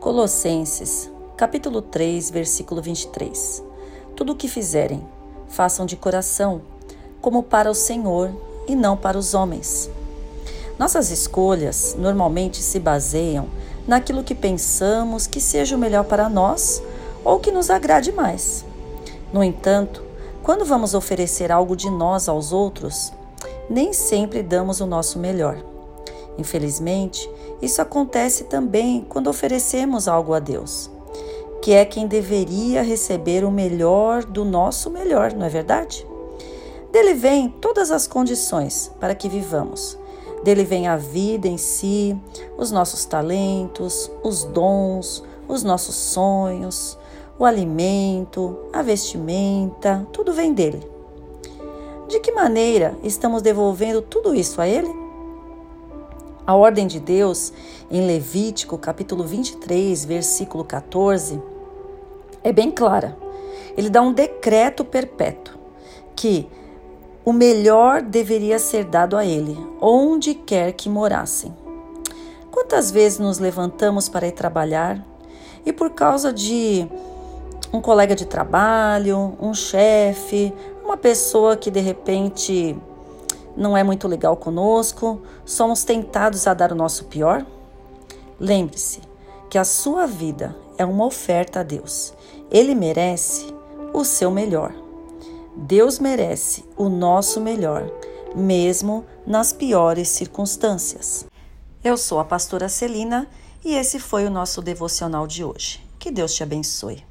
Colossenses, capítulo 3, versículo 23. Tudo o que fizerem, façam de coração, como para o Senhor e não para os homens. Nossas escolhas normalmente se baseiam naquilo que pensamos que seja o melhor para nós ou que nos agrade mais. No entanto, quando vamos oferecer algo de nós aos outros, nem sempre damos o nosso melhor. Infelizmente, isso acontece também quando oferecemos algo a Deus, que é quem deveria receber o melhor do nosso melhor, não é verdade? Dele vem todas as condições para que vivamos. Dele vem a vida em si, os nossos talentos, os dons, os nossos sonhos, o alimento, a vestimenta, tudo vem dele. De que maneira estamos devolvendo tudo isso a ele? A ordem de Deus, em Levítico, capítulo 23, versículo 14, é bem clara. Ele dá um decreto perpétuo que o melhor deveria ser dado a ele, onde quer que morassem. Quantas vezes nos levantamos para ir trabalhar e por causa de um colega de trabalho, um chefe, uma pessoa que de repente não é muito legal conosco, somos tentados a dar o nosso pior? Lembre-se que a sua vida é uma oferta a Deus. Ele merece o seu melhor. Deus merece o nosso melhor, mesmo nas piores circunstâncias. Eu sou a pastora Celina e esse foi o nosso devocional de hoje. Que Deus te abençoe.